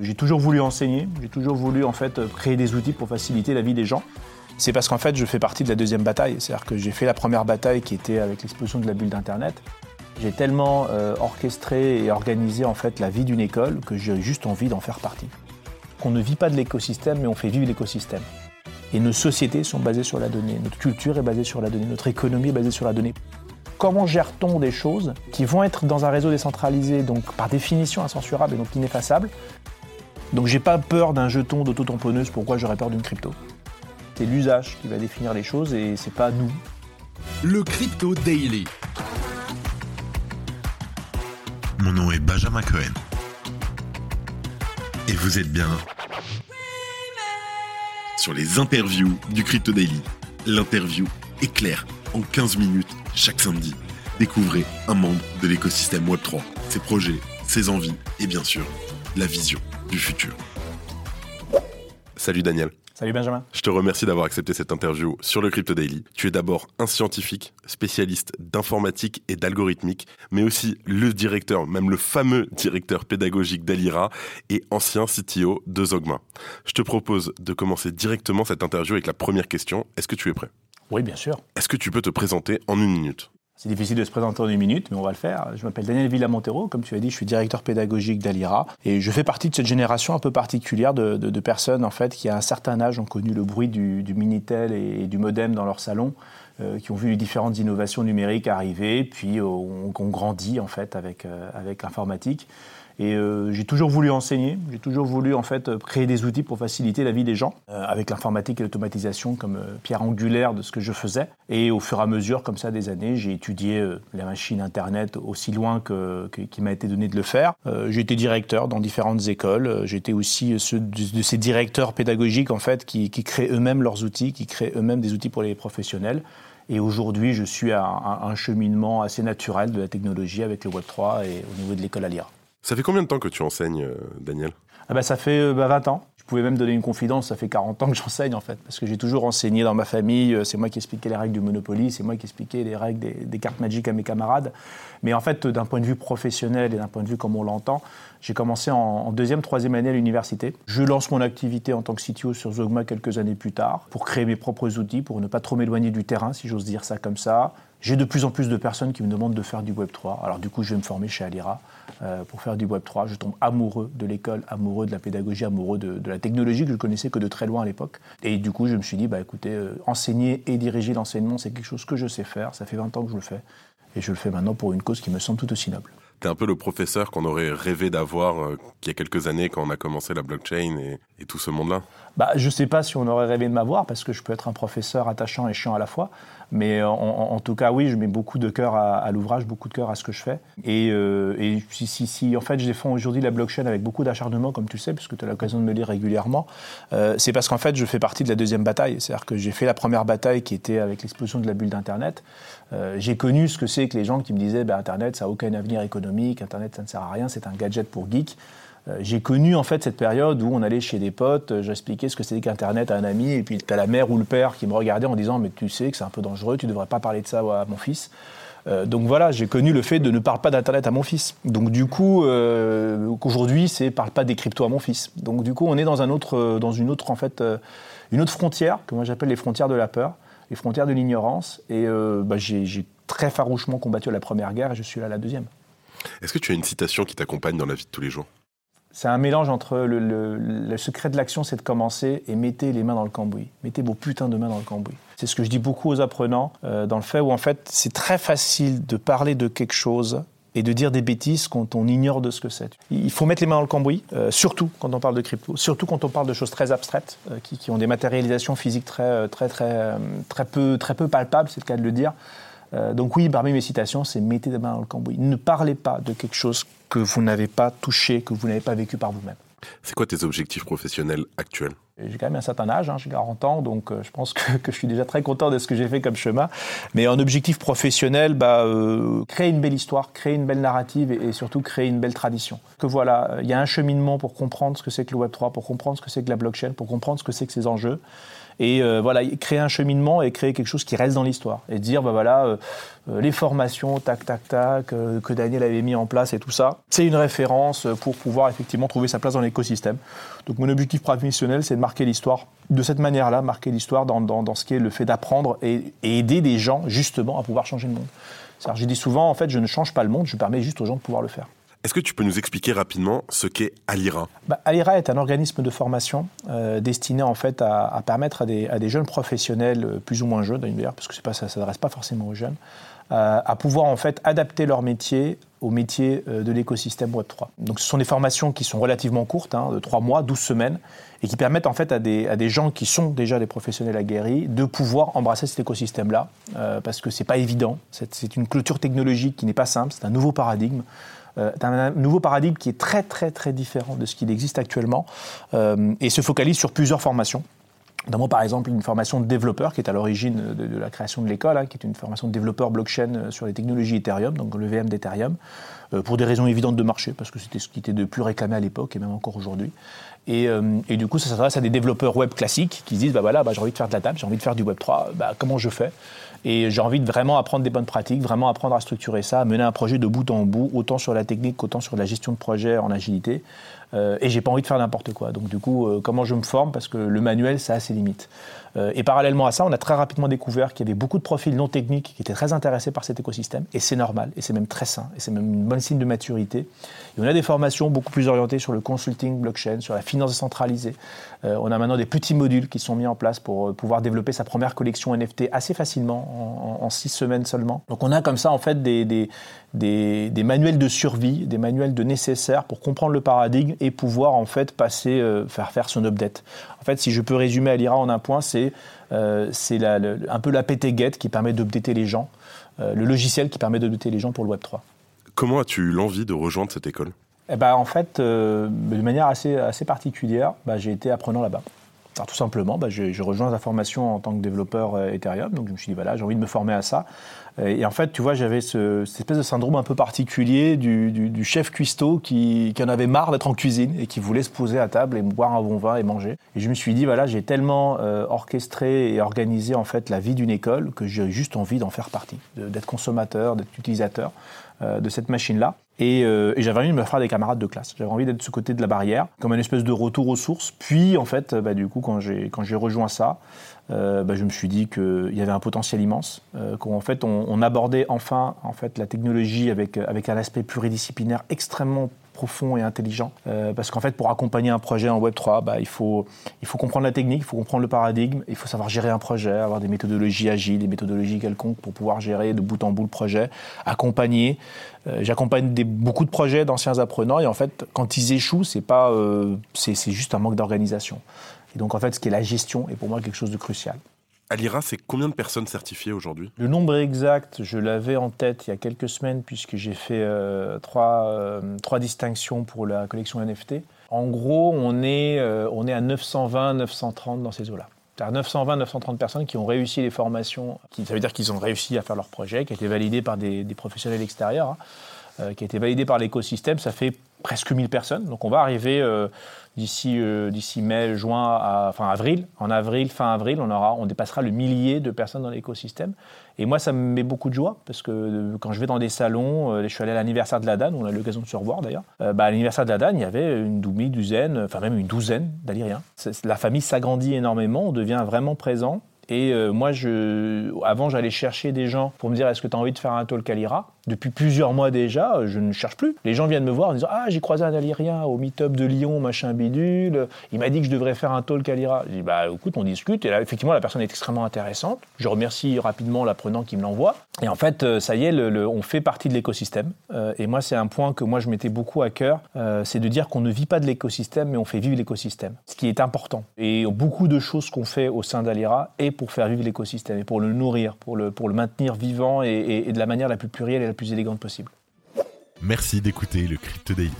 J'ai toujours voulu enseigner, j'ai toujours voulu en fait créer des outils pour faciliter la vie des gens. C'est parce qu'en fait je fais partie de la deuxième bataille, c'est-à-dire que j'ai fait la première bataille qui était avec l'explosion de la bulle d'Internet. J'ai tellement euh, orchestré et organisé en fait la vie d'une école que j'ai juste envie d'en faire partie. Qu'on ne vit pas de l'écosystème, mais on fait vivre l'écosystème. Et nos sociétés sont basées sur la donnée, notre culture est basée sur la donnée, notre économie est basée sur la donnée. Comment gère-t-on des choses qui vont être dans un réseau décentralisé, donc par définition incensurables et donc ineffaçables Donc j'ai pas peur d'un jeton d'auto-tamponneuse, pourquoi j'aurais peur d'une crypto? C'est l'usage qui va définir les choses et c'est pas nous. Le Crypto Daily. Mon nom est Benjamin Cohen. Et vous êtes bien sur les interviews du Crypto Daily. L'interview est claire en 15 minutes chaque samedi. Découvrez un membre de l'écosystème Web3, ses projets, ses envies et bien sûr la vision du futur. Salut Daniel. Salut Benjamin. Je te remercie d'avoir accepté cette interview sur le Crypto Daily. Tu es d'abord un scientifique, spécialiste d'informatique et d'algorithmique, mais aussi le directeur, même le fameux directeur pédagogique d'Alira et ancien CTO de Zogma. Je te propose de commencer directement cette interview avec la première question. Est-ce que tu es prêt? Oui, bien sûr. Est-ce que tu peux te présenter en une minute? C'est difficile de se présenter en une minute, mais on va le faire. Je m'appelle Daniel Villamontero, comme tu as dit, je suis directeur pédagogique d'Alira et je fais partie de cette génération un peu particulière de, personnes en fait qui à un certain âge ont connu le bruit du, Minitel et, du modem dans leur salon, euh, qui ont vu les différentes innovations numériques arriver, puis euh, ont, grandi en fait avec euh, avec l'informatique. Et euh, j'ai toujours voulu enseigner, j'ai toujours voulu en fait créer des outils pour faciliter la vie des gens, euh, avec l'informatique et l'automatisation comme euh, pierre angulaire de ce que je faisais. Et au fur et à mesure, comme ça, des années, j'ai étudié la machine Internet aussi loin que, qu'il m'a été donné de le faire. j'ai été directeur dans différentes écoles. J'étais aussi ceux de, ces directeurs pédagogiques en fait qui, qui créent eux-mêmes leurs outils, qui créent eux-mêmes des outils pour les professionnels. Et aujourd'hui, je suis à un, un, cheminement assez naturel de la technologie avec le Web3 et au niveau de l'école à lire. Ça fait combien de temps que tu enseignes, euh, Daniel? Ah bah, Ça fait 20 euh, bah, ans. Je pouvais même donner une confidence, ça fait 40 ans que j'enseigne en fait, parce que j'ai toujours enseigné dans ma famille, euh, c'est moi qui expliquais les règles du Monopoly, c'est moi qui expliquais les règles des, cartes magiques à mes camarades. Mais en fait, d'un point de vue professionnel et d'un point de vue comme on l'entend, j'ai commencé en, deuxième, troisième année à l'université. Je lance mon activité en tant que CTO sur Zogma quelques années plus tard, pour créer mes propres outils, pour ne pas trop m'éloigner du terrain, si j'ose dire ça comme ça. J'ai de plus en plus de personnes qui me demandent de faire du Web3. Alors du coup, je vais me former chez Alira euh, pour faire du Web3. Je tombe amoureux de l'école, amoureux de la pédagogie, amoureux de, la technologie que je connaissais que de très loin à l'époque. Et du coup, je me suis dit, bah écoutez, euh, enseigner et diriger l'enseignement, c'est quelque chose que je sais faire. Ça fait 20 ans que je le fais. Et je le fais maintenant pour une cause qui me semble tout aussi noble. T'es un peu le professeur qu'on aurait rêvé d'avoir euh, il y a quelques années quand on a commencé la blockchain et, tout ce monde-là bah, Je ne sais pas si on aurait rêvé de m'avoir parce que je peux être un professeur attachant et chiant à la fois. Mais euh, en, tout cas, oui, je mets beaucoup de cœur à, l'ouvrage, beaucoup de cœur à ce que je fais. Et, euh, et si, si, si, en fait, je défends aujourd'hui la blockchain avec beaucoup d'acharnement, comme tu sais, puisque tu as l'occasion de me lire régulièrement, c'est parce qu'en fait, je fais partie de la deuxième bataille. C'est-à-dire que j'ai fait la première bataille qui était avec l'explosion de la bulle d'Internet. Euh, j'ai connu ce que c'est que les gens qui me disaient bah, Internet, ça n'a aucun avenir économique, Internet, ça ne sert à rien, c'est un gadget pour geeks. Euh, j'ai connu en fait cette période où on allait chez des potes, euh, j'expliquais ce que c'était qu'Internet à un ami, et puis tu as la mère ou le père qui me regardait en disant Mais tu sais que c'est un peu dangereux, tu ne devrais pas parler de ça à mon fils. Euh, donc voilà, j'ai connu le fait de ne parler pas d'Internet à mon fils. Donc du coup, aujourd'hui, c'est parle pas des cryptos à mon fils. Donc du coup, on est dans, une autre frontière que moi j'appelle les frontières de la peur, les frontières de l'ignorance. Et bah, j'ai très farouchement combattu la première guerre et je suis là la deuxième. Est-ce que tu as une citation qui t'accompagne dans la vie de tous les jours? C'est un mélange entre le, secret de l'action, c'est de commencer et mettez les mains dans le cambouis. Mettez vos putains de mains dans le cambouis. C'est ce que je dis beaucoup aux apprenants, euh, dans le fait où en fait c'est très facile de parler de quelque chose et de dire des bêtises quand on ignore de ce que c'est. Il faut mettre les mains dans le cambouis, euh, surtout quand on parle de crypto, surtout quand on parle de choses très abstraites, euh, qui, ont des matérialisations physiques très, très, très, très, peu, très peu palpables, c'est le cas de le dire. Euh, donc oui, parmi mes citations, c'est mettez des mains dans le cambouis. Ne parlez pas de quelque chose que vous n'avez pas touché, que vous n'avez pas vécu par vous-même. C'est quoi tes objectifs professionnels actuels? J'ai quand même un certain âge, hein, j'ai 40 ans, donc euh, je pense que, je suis déjà très content de ce que j'ai fait comme chemin. Mais en objectif professionnel, bah, euh, créer une belle histoire, créer une belle narrative et, surtout créer une belle tradition. Que voilà, il y a un cheminement pour comprendre ce que c'est que le Web3, pour comprendre ce que c'est que la blockchain, pour comprendre ce que c'est que ces enjeux et euh, voilà créer un cheminement et créer quelque chose qui reste dans l'histoire et dire bah voilà euh, euh, les formations tac tac tac que Daniel avait mis en place et tout ça c'est une référence pour pouvoir effectivement trouver sa place dans l'écosystème donc mon objectif professionnel c'est de marquer l'histoire de cette manière-là marquer l'histoire dans, dans, dans, ce qui est le fait d'apprendre et, et, aider des gens justement à pouvoir changer le monde. J'ai dit souvent en fait je ne change pas le monde je permets juste aux gens de pouvoir le faire. Est-ce que tu peux nous expliquer rapidement ce qu'est Alira? Bah, Alira est un organisme de formation euh, destiné en fait à, permettre à des, jeunes professionnels, euh, plus ou moins jeunes d'ailleurs, parce que pas, ça ne s'adresse pas forcément aux jeunes, euh, à pouvoir en fait adapter leur métier au métier de l'écosystème Web3. Donc ce sont des formations qui sont relativement courtes, hein, de 3 mois, 12 semaines, et qui permettent en fait à des, gens qui sont déjà des professionnels aguerris de pouvoir embrasser cet écosystème-là, parce que c'est pas évident, c'est une clôture technologique qui n'est pas simple, c'est un nouveau paradigme. Euh, un nouveau paradigme qui est très très très différent de ce qu'il existe actuellement euh, et se focalise sur plusieurs formations. Notamment, par exemple, une formation de développeur qui est à l'origine de, la création de l'école, hein, qui est une formation de développeur blockchain sur les technologies Ethereum, donc le VM d'Ethereum, euh, pour des raisons évidentes de marché, parce que c'était ce qui était de plus réclamé à l'époque et même encore aujourd'hui. Et, euh, et, du coup, ça s'adresse à des développeurs web classiques qui se disent bah voilà, bah, j'ai envie de faire de la table, j'ai envie de faire du Web 3, bah, comment je fais? Et j'ai envie de vraiment apprendre des bonnes pratiques, vraiment apprendre à structurer ça, à mener un projet de bout en bout, autant sur la technique qu'autant sur la gestion de projet en agilité. Euh, et j'ai pas envie de faire n'importe quoi. Donc du coup, euh, comment je me forme? Parce que le manuel, ça a ses limites. Euh, et parallèlement à ça, on a très rapidement découvert qu'il y avait beaucoup de profils non techniques qui étaient très intéressés par cet écosystème. Et c'est normal, et c'est même très sain, et c'est même une bonne signe de maturité. Et on a des formations beaucoup plus orientées sur le consulting blockchain, sur la finance décentralisée. Euh, on a maintenant des petits modules qui sont mis en place pour euh, pouvoir développer sa première collection NFT assez facilement, en, six semaines seulement. Donc on a comme ça en fait des, des, des, manuels de survie, des manuels de nécessaires pour comprendre le paradigme et pouvoir en fait passer, faire faire son update. En fait, si je peux résumer à l'IRA en un point, c'est euh, un peu la PT-GET qui permet d'updater les gens, euh, le logiciel qui permet d'updater les gens pour le Web 3. Comment as-tu eu l'envie de rejoindre cette école? Eh ben, En fait, euh, de manière assez, assez particulière, bah, j'ai été apprenant là-bas. Alors, tout simplement, bah, j'ai rejoint la formation en tant que développeur euh, Ethereum, donc je me suis dit, voilà, j'ai envie de me former à ça. Et en fait, tu vois, j'avais ce, cette espèce de syndrome un peu particulier du, du, du chef cuistot qui, qui, en avait marre d'être en cuisine et qui voulait se poser à table et boire un bon vin et manger. Et je me suis dit, voilà, j'ai tellement euh, orchestré et organisé en fait la vie d'une école que j'ai juste envie d'en faire partie, d'être consommateur, d'être utilisateur euh, de cette machine-là. Et, euh, j'avais envie de me faire des camarades de classe. J'avais envie d'être de ce côté de la barrière, comme une espèce de retour aux sources. Puis, en fait, bah, du coup, quand j'ai quand j'ai rejoint ça, euh, bah, je me suis dit qu'il y avait un potentiel immense, euh, qu'en fait, on, on, abordait enfin en fait la technologie avec avec un aspect pluridisciplinaire extrêmement profond et intelligent. Euh, parce qu'en fait, pour accompagner un projet en Web 3, bah, il, faut, il faut comprendre la technique, il faut comprendre le paradigme, il faut savoir gérer un projet, avoir des méthodologies agiles, des méthodologies quelconques pour pouvoir gérer de bout en bout le projet, accompagner. Euh, J'accompagne beaucoup de projets d'anciens apprenants et en fait, quand ils échouent, c'est pas, euh, c'est juste un manque d'organisation. Et donc, en fait, ce qui est la gestion est pour moi quelque chose de crucial. À l'IRA, c'est combien de personnes certifiées aujourd'hui? Le nombre exact, je l'avais en tête il y a quelques semaines puisque j'ai fait euh, trois, euh, trois, distinctions pour la collection NFT. En gros, on est, euh, on est à 920, 930 dans ces eaux-là. C'est-à-dire 920, 930 personnes qui ont réussi les formations, qui, ça veut dire qu'ils ont réussi à faire leur projet, qui a été validé par des, des professionnels extérieurs, hein, qui a été validé par l'écosystème. Ça fait presque 1000 personnes. Donc on va arriver d'ici euh, d'ici mai, juin, enfin avril. En avril, fin avril, on aura, on dépassera le millier de personnes dans l'écosystème. Et moi, ça me met beaucoup de joie parce que euh, quand je vais dans des salons, euh, je suis allé à l'anniversaire de la DAN, on a eu l'occasion de se revoir d'ailleurs. Euh, bah, à l'anniversaire de la DAN, il y avait une demi-douzaine, enfin même une douzaine d'Allyriens. La famille s'agrandit énormément, on devient vraiment présent. Et euh, moi, avant, j'allais chercher des gens pour me dire est-ce que tu as envie de faire un talk Alira Depuis plusieurs mois déjà, je ne cherche plus. Les gens viennent me voir en disant ah j'ai croisé un Alirien au meet-up de Lyon, machin bidule. Il m'a dit que je devrais faire un talk Alira. Je dis bah écoute, on discute. Et là, effectivement, la personne est extrêmement intéressante. Je remercie rapidement l'apprenant qui me l'envoie. Et en fait, euh, ça y est, on fait partie de l'écosystème. Euh, et moi, c'est un point que moi je mettais beaucoup à cœur, euh, c'est de dire qu'on ne vit pas de l'écosystème, mais on fait vivre l'écosystème. Ce qui est important. Et beaucoup de choses qu'on fait au sein d'Alira et pour faire vivre l'écosystème et pour le nourrir, pour le, maintenir vivant et, de la manière la plus plurielle et la plus élégante possible. Merci d'écouter le Crypto Daily.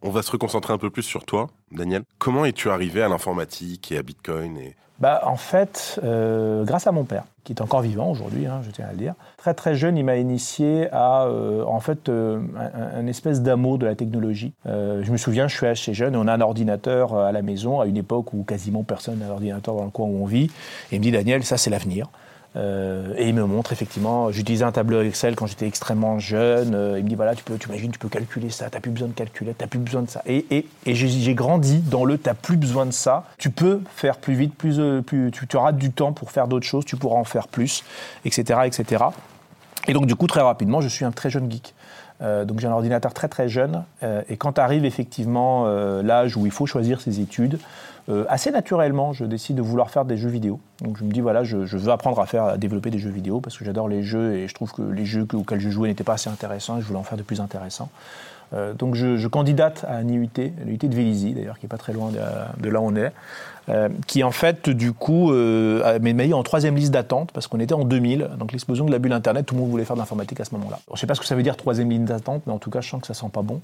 On va se reconcentrer un peu plus sur toi, Daniel. Comment es-tu arrivé à l'informatique et à Bitcoin bah, En fait, euh, grâce à mon père, qui est encore vivant aujourd'hui, hein, je tiens à le dire. Très très jeune, il m'a initié à euh, en fait euh, un, espèce d'amour de la technologie. je me souviens, je suis assez jeune on a un ordinateur à la maison à une époque où quasiment personne n'a d'ordinateur dans le coin où on vit. Et il me dit, Daniel, ça c'est l'avenir. Euh, et il me montre effectivement, j'utilisais un tableur Excel quand j'étais extrêmement jeune. Euh, il me dit voilà, tu peux, tu imagines, tu peux calculer ça, tu n'as plus besoin de calculer, tu n'as plus besoin de ça. Et, et, et j'ai grandi dans le tu n'as plus besoin de ça, tu peux faire plus vite, plus, euh, plus tu, tu auras du temps pour faire d'autres choses, tu pourras en faire plus, etc., etc. Et donc du coup, très rapidement, je suis un très jeune geek. Donc j'ai un ordinateur très très jeune. Et quand arrive effectivement l'âge où il faut choisir ses études, assez naturellement, je décide de vouloir faire des jeux vidéo. Donc je me dis voilà, je, je, veux apprendre à faire, à développer des jeux vidéo parce que j'adore les jeux et je trouve que les jeux auxquels je jouais n'étaient pas assez intéressants et je voulais en faire de plus intéressants. Euh, donc je, je, candidate à un IUT, l'IUT de Vélizy d'ailleurs, qui est pas très loin de, là où on est, euh, qui en fait du coup euh, m'a mis en troisième liste d'attente parce qu'on était en 2000, donc l'explosion de la bulle Internet, tout le monde voulait faire de l'informatique à ce moment-là. Je sais pas ce que ça veut dire troisième ligne d'attente, mais en tout cas je sens que ça sent pas bon.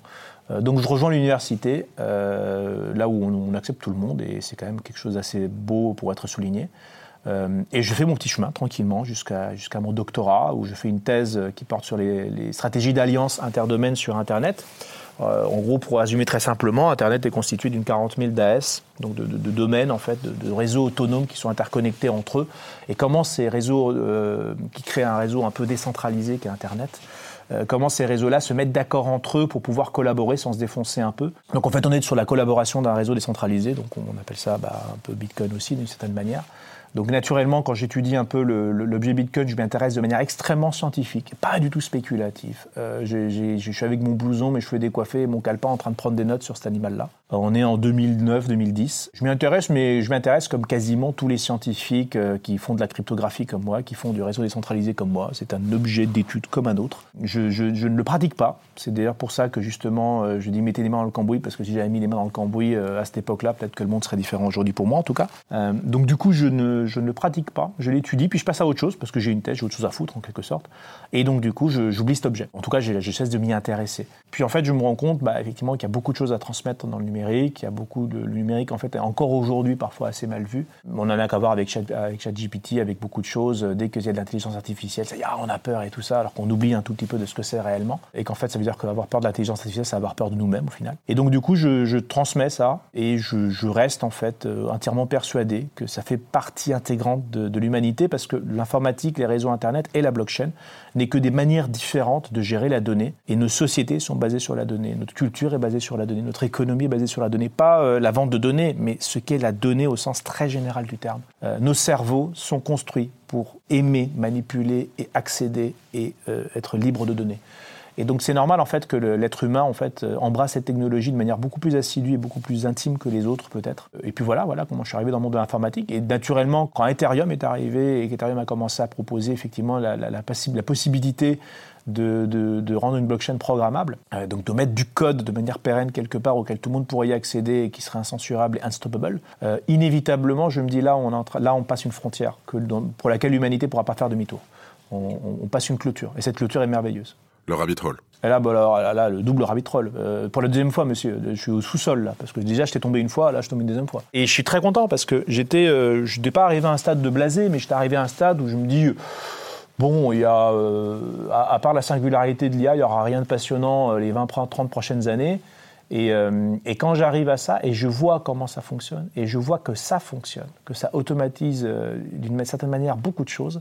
Euh, donc je rejoins l'université, là où on, on, accepte tout le monde et c'est quand même quelque chose d'assez beau pour être souligné. Euh, et je fais mon petit chemin tranquillement jusqu'à jusqu'à mon doctorat où je fais une thèse qui porte sur les, stratégies d'alliance interdomaine sur Internet. Euh, en gros, pour résumer très simplement, Internet est constitué d'une 40 000 d'AS, donc de, domaines en fait, de, réseaux autonomes qui sont interconnectés entre eux. Et comment ces réseaux, euh, qui créent un réseau un peu décentralisé qu'est Internet, euh, comment ces réseaux-là se mettent d'accord entre eux pour pouvoir collaborer sans se défoncer un peu. Donc en fait, on est sur la collaboration d'un réseau décentralisé, donc on appelle ça bah, un peu Bitcoin aussi d'une certaine manière. Donc naturellement, quand j'étudie un peu l'objet Bitcoin, je m'intéresse de manière extrêmement scientifique, pas du tout spéculatif. Euh, je suis avec mon blouson, mes cheveux décoiffés mon calepin en train de prendre des notes sur cet animal-là. On est en 2009-2010. Je m'y intéresse, mais je m'intéresse comme quasiment tous les scientifiques euh, qui font de la cryptographie comme moi, qui font du réseau décentralisé comme moi. C'est un objet d'étude comme un autre. Je, je, je, ne le pratique pas. C'est d'ailleurs pour ça que justement, euh, je dis mettez les mains dans le cambouis, parce que si j'avais mis les mains dans le cambouis euh, à cette époque-là, peut-être que le monde serait différent aujourd'hui pour moi en tout cas. Euh, donc du coup, je ne, je le pratique pas. Je l'étudie, puis je passe à autre chose, parce que j'ai une thèse, j'ai autre chose à foutre en quelque sorte. Et donc du coup, j'oublie cet objet. En tout cas, je cesse de m'y intéresser. Puis en fait, je me rends compte bah, effectivement qu'il y a beaucoup de choses à transmettre dans le numérique Il y a beaucoup de numérique en fait encore aujourd'hui parfois assez mal vu. On en a qu'à voir avec Chat, avec ChatGPT, avec beaucoup de choses. Dès qu'il y a de l'intelligence artificielle, ça y est, on a peur et tout ça, alors qu'on oublie un tout petit peu de ce que c'est réellement. Et qu'en fait, ça veut dire qu'avoir peur de l'intelligence artificielle, c'est avoir peur de nous-mêmes au final. Et donc du coup, je, transmets ça et je, reste en fait euh, entièrement persuadé que ça fait partie intégrante de l'humanité parce que l'informatique, les réseaux Internet et la blockchain n'est que des manières différentes de gérer la donnée. Et nos sociétés sont basées sur la donnée, notre culture est basée sur la donnée, notre économie est basée sur la donnée. Pas euh, la vente de données, mais ce qu'est la donnée au sens très général du terme. Euh, nos cerveaux sont construits pour aimer, manipuler et accéder et euh, être libres de données. Et donc c'est normal en fait que l'être humain en fait euh, embrasse cette technologie de manière beaucoup plus assidue et beaucoup plus intime que les autres peut-être. Et puis voilà, voilà comment je suis arrivé dans le monde de l'informatique. Et naturellement, quand Ethereum est arrivé et qu'Ethereum a commencé à proposer effectivement la, possibilité de, rendre une blockchain programmable, euh, donc de mettre du code de manière pérenne quelque part auquel tout le monde pourrait y accéder et qui serait incensurable et unstoppable, euh, inévitablement, je me dis là, on, passe une frontière pour laquelle l'humanité ne pourra pas faire demi-tour. On passe une clôture. Et cette clôture est merveilleuse. Le rabbit hole. Et là, alors, là, là, le double rabbit. Euh, pour la deuxième fois, monsieur, je suis au sous-sol, là, parce que déjà, j'étais tombé une fois, là, je tombé une deuxième fois. Et je suis très content, parce que j'étais, euh, je n'étais pas arrivé à un stade de blasé, mais j'étais arrivé à un stade où je me dis, bon, il y a, euh, à, part la singularité de l'IA, il n'y aura rien de passionnant euh, les 20-30 prochaines années. Et, euh, quand j'arrive à ça, et je vois comment ça fonctionne, et je vois que ça fonctionne, que ça automatise euh, d'une certaine manière beaucoup de choses,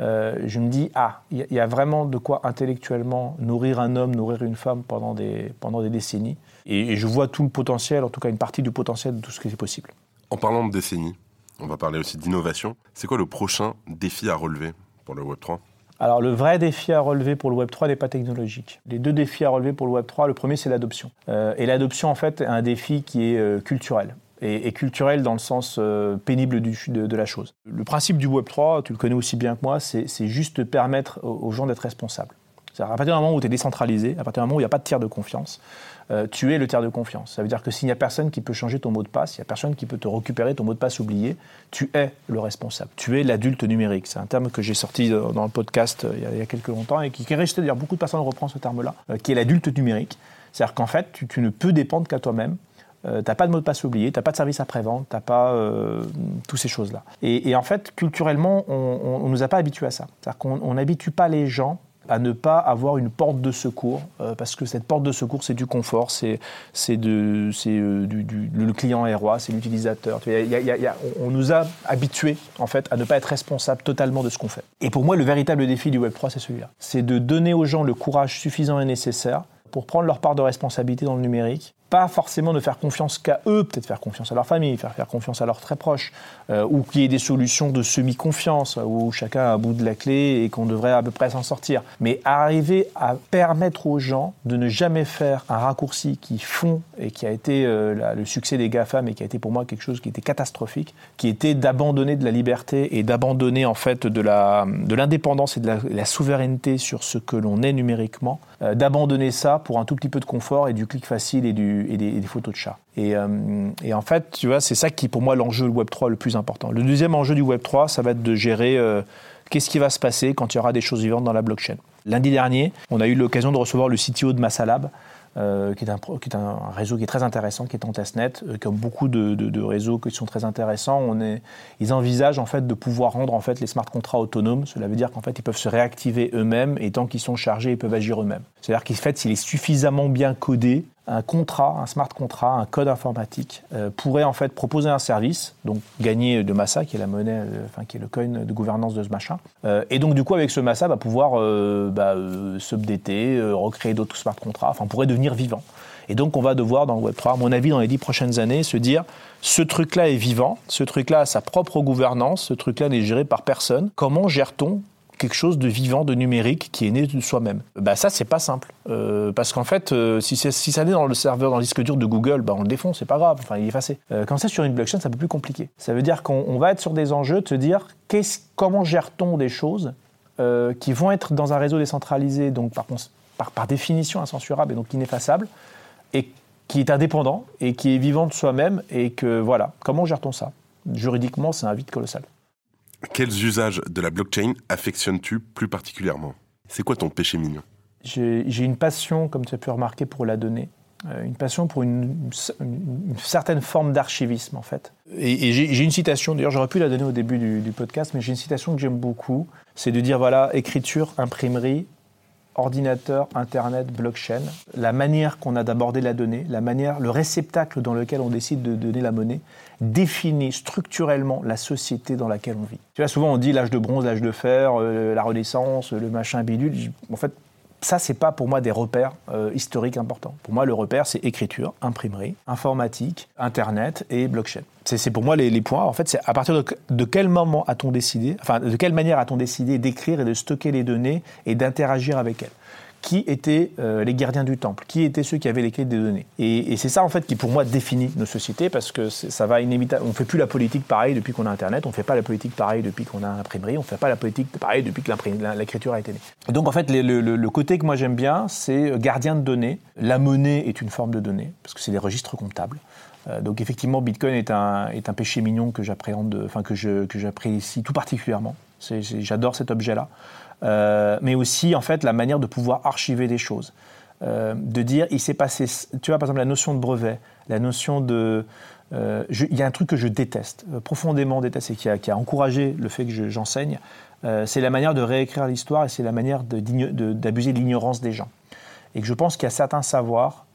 euh, je me dis, ah, il y, y, a vraiment de quoi intellectuellement nourrir un homme, nourrir une femme pendant des, pendant des décennies. Et, et, je vois tout le potentiel, en tout cas une partie du potentiel de tout ce qui est possible. En parlant de décennies, on va parler aussi d'innovation. C'est quoi le prochain défi à relever pour le Web3 alors le vrai défi à relever pour le Web 3 n'est pas technologique. Les deux défis à relever pour le Web 3, le premier c'est l'adoption. Euh, et l'adoption en fait est un défi qui est euh, culturel et, culturel dans le sens euh, pénible de, la chose. Le principe du Web 3, tu le connais aussi bien que moi, c'est juste permettre aux, gens d'être responsables. À partir du moment où tu es décentralisé, à partir du moment où il n'y a pas de tiers de confiance, euh, tu es le tiers de confiance. Ça veut dire que s'il n'y a personne qui peut changer ton mot de passe, il n'y a personne qui peut te récupérer ton mot de passe oublié, tu es le responsable. Tu es l'adulte numérique. C'est un terme que j'ai sorti dans le podcast euh, il y a, il y quelques longtemps et qui, qui est resté, d'ailleurs beaucoup de personnes reprennent ce terme-là, qui est l'adulte numérique. C'est-à-dire qu'en fait, tu, ne peux dépendre qu'à toi-même. Euh, tu n'as pas de mot de passe oublié, tu n'as pas de service après-vente, tu n'as pas euh, toutes ces choses-là. Et, en fait, culturellement, on ne nous a pas habitués à ça. C'est-à-dire qu'on n'habitue pas les gens à ne pas avoir une porte de secours, euh, parce que cette porte de secours, c'est du confort, c'est euh, le client est roi, c'est l'utilisateur. On nous a habitués, en fait, à ne pas être responsable totalement de ce qu'on fait. Et pour moi, le véritable défi du Web3, c'est celui-là. C'est de donner aux gens le courage suffisant et nécessaire pour prendre leur part de responsabilité dans le numérique pas forcément de faire confiance qu'à eux, peut-être faire confiance à leur famille, faire, faire confiance à leurs très proches, euh, ou qu'il y ait des solutions de semi-confiance, où chacun a un bout de la clé et qu'on devrait à peu près s'en sortir. Mais arriver à permettre aux gens de ne jamais faire un raccourci qui font et qui a été euh, le succès des GAFAM et qui a été pour moi quelque chose qui était catastrophique, qui était d'abandonner de la liberté et d'abandonner en fait de l'indépendance de et de la, souveraineté sur ce que l'on est numériquement, euh, d'abandonner ça pour un tout petit peu de confort et du clic facile et du et, des, photos de chats. Euh, et, en fait, tu vois, c'est ça qui, pour moi, l'enjeu Web3 le plus important. Le deuxième enjeu du Web3, ça va être de gérer euh, qu'est-ce qui va se passer quand il y aura des choses vivantes dans la blockchain. Lundi dernier, on a eu l'occasion de recevoir le CTO de Massalab, euh, qui, est un, réseau qui est très intéressant, qui est en testnet, euh, comme beaucoup de, réseaux qui sont très intéressants. On est, ils envisagent en fait de pouvoir rendre en fait les smart contrats autonomes. Cela veut dire qu'en fait ils peuvent se réactiver eux-mêmes et tant qu'ils sont chargés, ils peuvent agir eux-mêmes. C'est-à-dire qu'en fait, s'il est suffisamment bien codé, un contrat, un smart contract, un code informatique euh, pourrait en fait proposer un service, donc gagner de Massa, qui est la monnaie, enfin qui est le coin de gouvernance de ce machin, et donc du coup avec ce Massa va pouvoir bah, s'updater, recréer d'autres smart contracts, enfin pourrait devenir vivant. Et donc on va devoir dans le Web3, à mon avis, dans les dix prochaines années, se dire ce truc-là est vivant, ce truc-là a sa propre gouvernance, ce truc-là n'est géré par personne. Comment gère-t-on quelque chose de vivant, de numérique, qui est né de soi-même. Bah ça, c'est pas simple, euh, parce qu'en fait, euh, si, ça naît dans le serveur, dans le disque dur de Google, bah on le défonce, c'est pas grave, enfin il est effacé. Euh, quand c'est sur une blockchain, c'est un peu plus compliqué. Ça veut dire qu'on va être sur des enjeux de se dire comment gère-t-on des choses qui vont être dans un réseau décentralisé, donc par, par, définition incensurable et donc ineffaçable, et qui est indépendant et qui est vivant de soi-même, et que voilà, comment gère-t-on ça? Juridiquement, c'est un vide colossal. Quels usages de la blockchain affectionnes-tu plus particulièrement? C'est quoi ton péché mignon? J'ai une passion, comme tu as pu remarquer, pour la donnée. Euh, une passion pour une, certaine forme d'archivisme, en fait. Et, j'ai une citation, d'ailleurs, j'aurais pu la donner au début du, du podcast, mais j'ai une citation que j'aime beaucoup. C'est de dire voilà, écriture, imprimerie, ordinateur, Internet, blockchain, la manière qu'on a d'aborder la donnée, la manière, le réceptacle dans lequel on décide de donner la monnaie, définit structurellement la société dans laquelle on vit. Tu vois, souvent on dit l'âge de bronze, l'âge de fer, euh, la Renaissance, le machin bidule. En fait, ça, c'est pas pour moi des repères euh, historiques importants. Pour moi, le repère, c'est écriture, imprimerie, informatique, Internet et blockchain. C'est pour moi les, points. En fait, c'est à partir de, quel moment a-t-on décidé, enfin, de quelle manière a-t-on décidé d'écrire et de stocker les données et d'interagir avec elles? Qui étaient euh, les gardiens du temple, qui étaient ceux qui avaient les clés des données. Et, c'est ça en fait qui pour moi définit nos sociétés parce que ça va inévitablement. On fait plus la politique pareil depuis qu'on a Internet, on fait pas la politique pareil depuis qu'on a l'imprimerie, on fait pas la politique pareil depuis que l'écriture a été née. Donc en fait le, côté que moi j'aime bien, c'est euh, gardien de données. La monnaie est une forme de données parce que c'est des registres comptables. Euh, donc effectivement, Bitcoin est un, péché mignon que j'appréhende, enfin que je que j'apprécie tout particulièrement. J'adore cet objet-là. Euh, mais aussi en fait la manière de pouvoir archiver des choses. Euh, de dire, il s'est passé, tu vois par exemple la notion de brevet, la notion de... Euh, il y a un truc que je déteste, profondément déteste, et qui a, qui a, encouragé le fait que j'enseigne, c'est la manière de réécrire l'histoire et c'est la manière d'abuser de, l'ignorance des gens. Et que je pense qu'il y a certains savoirs,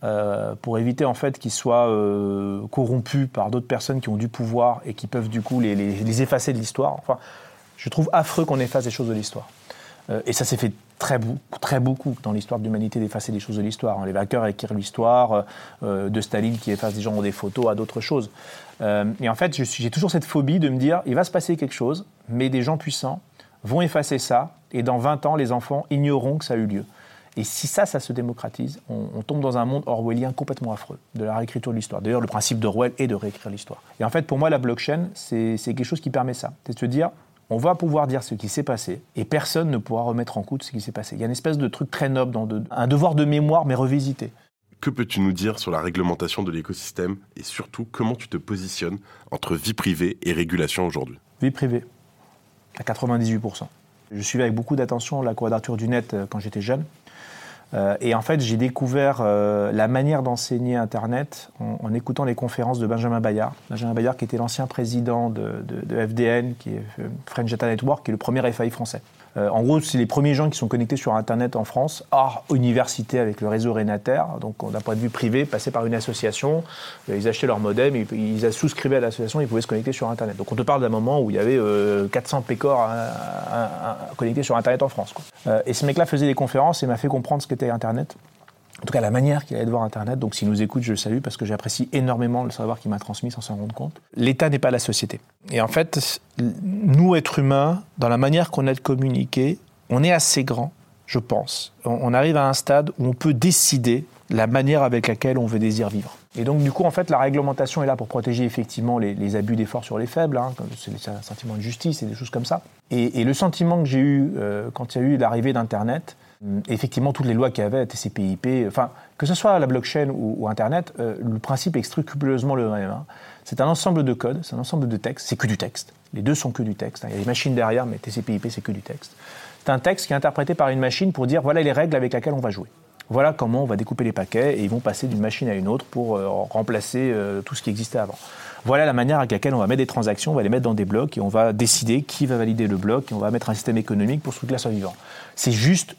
pour éviter en fait qu'ils soient corrompus par d'autres personnes qui ont du pouvoir et qui peuvent du coup les, les effacer de l'histoire. Enfin, je trouve affreux qu'on efface des choses de l'histoire. Euh, et ça s'est fait très, très beaucoup dans l'histoire de l'humanité d'effacer des choses de l'histoire. Hein. Les vainqueurs écrivent l'histoire, euh, euh, de Staline qui efface des gens des photos à d'autres choses. et en fait, j'ai toujours cette phobie de me dire, il va se passer quelque chose, mais des gens puissants vont effacer ça, et dans 20 ans, les enfants ignoreront que ça a eu lieu. Et si ça, ça se démocratise, on, tombe dans un monde orwellien complètement affreux, de la réécriture de l'histoire. D'ailleurs, le principe d'Orwell est de réécrire l'histoire. Et en fait, pour moi, la blockchain, c'est quelque chose qui permet ça. C'est de se dire, on va pouvoir dire ce qui s'est passé et personne ne pourra remettre en cause ce qui s'est passé. Il y a une espèce de truc très noble, dans un devoir de mémoire mais revisité. Que peux-tu nous dire sur la réglementation de l'écosystème et surtout comment tu te positionnes entre vie privée et régulation aujourd'hui? Vie privée, à 98%. Je suivais avec beaucoup d'attention la quadrature du net euh, quand j'étais jeune. Euh, et en fait, j'ai découvert euh, la manière d'enseigner Internet en, écoutant les conférences de Benjamin Bayard. Benjamin Bayard, qui était l'ancien président de, FDN, qui est French Data Network, qui est le premier FAI français. Euh, en gros, c'est les premiers gens qui sont connectés sur Internet en France, hors université avec le réseau Renater. Donc, d'un point de vue privé, passaient par une association, ils achetaient leur modem, ils, souscrivaient à l'association, ils pouvaient se connecter sur Internet. Donc, on te parle d'un moment où il y avait 400 pécores connectés sur Internet en France. et ce mec-là faisait des conférences et m'a fait comprendre ce qu'était Internet. En tout cas, la manière qu'il allait de voir Internet. Donc, s'il nous écoute, je le salue parce que j'apprécie énormément le savoir qu'il m'a transmis sans s'en rendre compte. L'État n'est pas la société. Et en fait, nous, êtres humains, dans la manière qu'on a de communiquer, on est assez grand, je pense. On arrive à un stade où on peut décider la manière avec laquelle on veut désir vivre. Et donc, du coup, en fait, la réglementation est là pour protéger effectivement les, abus d'effort sur les faibles, hein, c'est un sentiment de justice et des choses comme ça. Et, le sentiment que j'ai eu euh, quand il y a eu l'arrivée d'Internet, effectivement, toutes les lois qu'il y avait, TCP/IP, enfin, que ce soit la blockchain ou, Internet, euh, le principe est scrupuleusement le même. Hein. C'est un ensemble de codes, c'est un ensemble de textes, c'est que du texte. Les deux sont que du texte. Hein. Il y a des machines derrière, mais TCP/IP, c'est que du texte. C'est un texte qui est interprété par une machine pour dire voilà les règles avec lesquelles on va jouer. Voilà comment on va découper les paquets et ils vont passer d'une machine à une autre pour euh, remplacer tout ce qui existait avant. Voilà la manière avec laquelle on va mettre des transactions, on va les mettre dans des blocs et on va décider qui va valider le bloc et on va mettre un système économique pour ce truc-là soit vivant. C'est juste